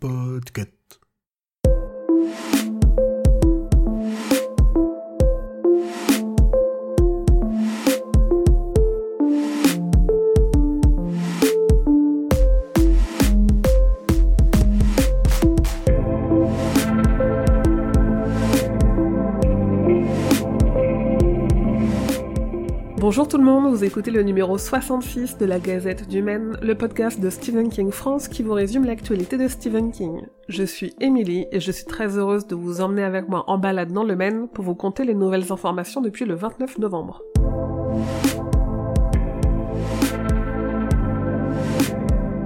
Podcast. Bonjour tout le monde, vous écoutez le numéro 66 de la Gazette du Maine, le podcast de Stephen King France qui vous résume l'actualité de Stephen King. Je suis Emily et je suis très heureuse de vous emmener avec moi en balade dans le Maine pour vous conter les nouvelles informations depuis le 29 novembre.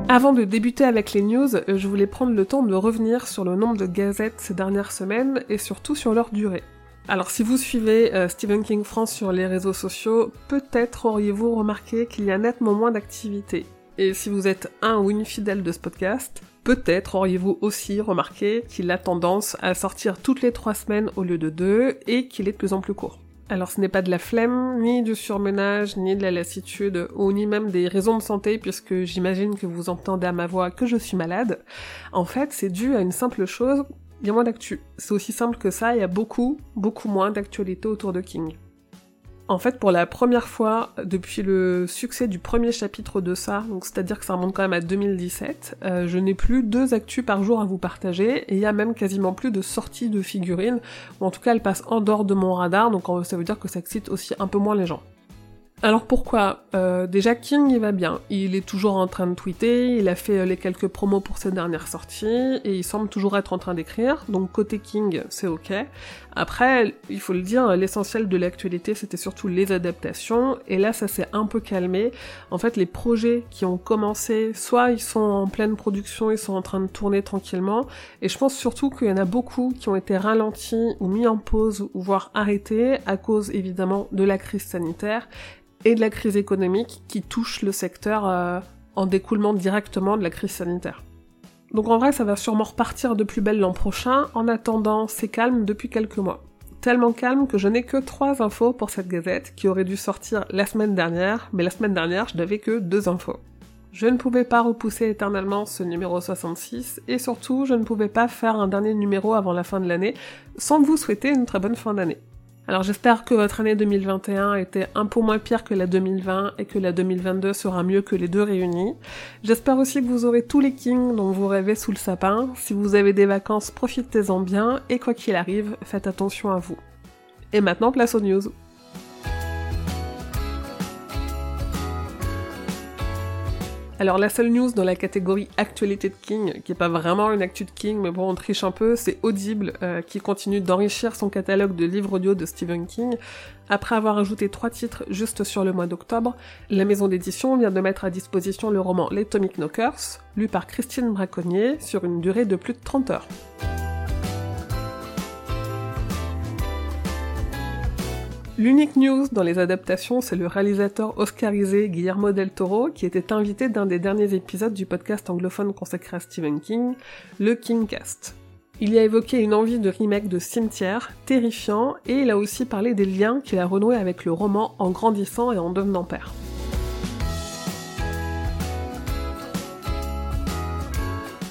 Avant de débuter avec les news, je voulais prendre le temps de revenir sur le nombre de gazettes ces dernières semaines et surtout sur leur durée. Alors si vous suivez euh, Stephen King France sur les réseaux sociaux, peut-être auriez-vous remarqué qu'il y a nettement moins d'activité. Et si vous êtes un ou une fidèle de ce podcast, peut-être auriez-vous aussi remarqué qu'il a tendance à sortir toutes les trois semaines au lieu de deux et qu'il est de plus en plus court. Alors ce n'est pas de la flemme, ni du surmenage, ni de la lassitude, ou ni même des raisons de santé, puisque j'imagine que vous entendez à ma voix que je suis malade. En fait, c'est dû à une simple chose, il y a moins d'actu. C'est aussi simple que ça, il y a beaucoup, beaucoup moins d'actualité autour de King. En fait, pour la première fois depuis le succès du premier chapitre de ça, donc c'est-à-dire que ça remonte quand même à 2017, euh, je n'ai plus deux actus par jour à vous partager, et il y a même quasiment plus de sorties de figurines, ou en tout cas elles passent en dehors de mon radar, donc ça veut dire que ça excite aussi un peu moins les gens. Alors pourquoi? Euh, Déjà King il va bien, il est toujours en train de tweeter, il a fait euh, les quelques promos pour ses dernières sorties et il semble toujours être en train d'écrire, donc côté King c'est ok. Après, il faut le dire, l'essentiel de l'actualité c'était surtout les adaptations. Et là ça s'est un peu calmé. En fait les projets qui ont commencé, soit ils sont en pleine production, ils sont en train de tourner tranquillement. Et je pense surtout qu'il y en a beaucoup qui ont été ralentis ou mis en pause ou voire arrêtés à cause évidemment de la crise sanitaire et de la crise économique qui touche le secteur euh, en découlement directement de la crise sanitaire. Donc en vrai, ça va sûrement repartir de plus belle l'an prochain. En attendant, c'est calme depuis quelques mois. Tellement calme que je n'ai que trois infos pour cette gazette qui aurait dû sortir la semaine dernière, mais la semaine dernière, je n'avais que deux infos. Je ne pouvais pas repousser éternellement ce numéro 66 et surtout, je ne pouvais pas faire un dernier numéro avant la fin de l'année sans vous souhaiter une très bonne fin d'année. Alors j'espère que votre année 2021 était un peu moins pire que la 2020 et que la 2022 sera mieux que les deux réunis. J'espère aussi que vous aurez tous les kings dont vous rêvez sous le sapin. Si vous avez des vacances, profitez-en bien et quoi qu'il arrive, faites attention à vous. Et maintenant, place aux news. Alors la seule news dans la catégorie actualité de King, qui est pas vraiment une actu de King, mais bon on triche un peu, c'est Audible euh, qui continue d'enrichir son catalogue de livres audio de Stephen King. Après avoir ajouté trois titres juste sur le mois d'octobre, la maison d'édition vient de mettre à disposition le roman L'Atomic Knockers, lu par Christine Braconnier, sur une durée de plus de 30 heures. L'unique news dans les adaptations, c'est le réalisateur oscarisé Guillermo del Toro qui était invité d'un des derniers épisodes du podcast anglophone consacré à Stephen King, le Kingcast. Il y a évoqué une envie de remake de Cimetière, terrifiant, et il a aussi parlé des liens qu'il a renoués avec le roman en grandissant et en devenant père.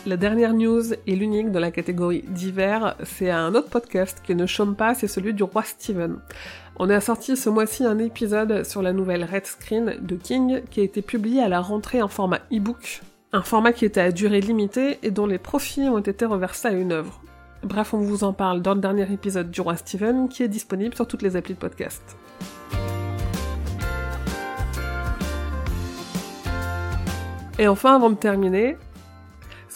La dernière news et l'unique dans la catégorie divers, c'est un autre podcast qui ne chôme pas, c'est celui du roi Steven. On a sorti ce mois-ci un épisode sur la nouvelle Red Screen de King qui a été publié à la rentrée en format e-book, un format qui était à durée limitée et dont les profits ont été reversés à une œuvre. Bref, on vous en parle dans le dernier épisode du roi Steven qui est disponible sur toutes les applis de podcast. Et enfin, avant de terminer,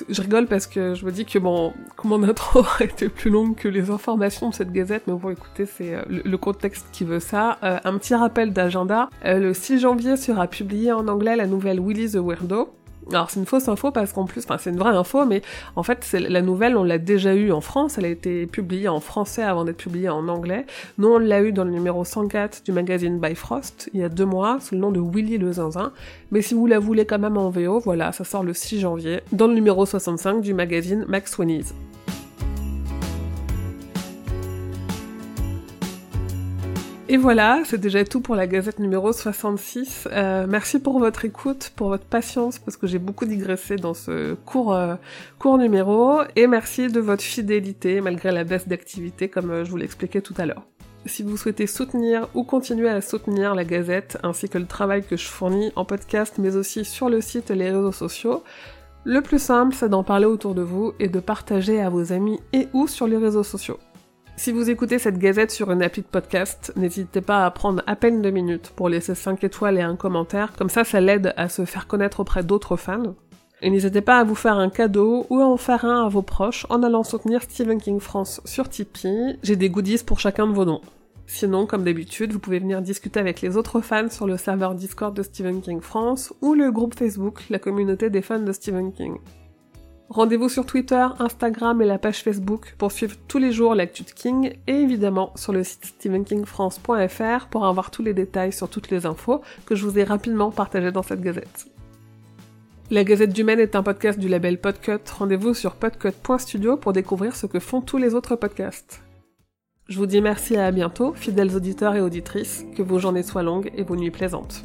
je rigole parce que je me dis que bon, comment notre aurait été plus longue que les informations de cette gazette, mais bon, écoutez, c'est euh, le, contexte qui veut ça. Euh, un petit rappel d'agenda. Euh, le 6 janvier sera publié en anglais la nouvelle Willy the Weirdo. Alors c'est une fausse info parce qu'en plus, enfin c'est une vraie info, mais en fait c'est la nouvelle, on l'a déjà eue en France, elle a été publiée en français avant d'être publiée en anglais. Nous on l'a eu dans le numéro 104 du magazine Bifrost il y a deux mois sous le nom de Willy le zinzin. Mais si vous la voulez quand même en VO, voilà, ça sort le 6 janvier dans le numéro 65 du magazine Max Winnie's. Et voilà, c'est déjà tout pour la Gazette numéro 66. Euh, merci pour votre écoute, pour votre patience, parce que j'ai beaucoup digressé dans ce court, euh, court numéro, et merci de votre fidélité malgré la baisse d'activité, comme euh, je vous l'expliquais tout à l'heure. Si vous souhaitez soutenir ou continuer à soutenir la Gazette, ainsi que le travail que je fournis en podcast, mais aussi sur le site et les réseaux sociaux, le plus simple, c'est d'en parler autour de vous et de partager à vos amis et ou sur les réseaux sociaux. Si vous écoutez cette gazette sur une appli de podcast, n'hésitez pas à prendre à peine deux minutes pour laisser 5 étoiles et un commentaire, comme ça ça l'aide à se faire connaître auprès d'autres fans. Et n'hésitez pas à vous faire un cadeau ou à en faire un à vos proches en allant soutenir Stephen King France sur Tipeee. J'ai des goodies pour chacun de vos dons. Sinon, comme d'habitude, vous pouvez venir discuter avec les autres fans sur le serveur Discord de Stephen King France ou le groupe Facebook, la communauté des fans de Stephen King. Rendez-vous sur Twitter, Instagram et la page Facebook pour suivre tous les jours l'actu de King et évidemment sur le site stephenkingfrance.fr pour avoir tous les détails sur toutes les infos que je vous ai rapidement partagées dans cette gazette. La Gazette du Maine est un podcast du label Podcut. Rendez-vous sur podcut.studio pour découvrir ce que font tous les autres podcasts. Je vous dis merci et à bientôt, fidèles auditeurs et auditrices, que vos journées soient longues et vos nuits plaisantes.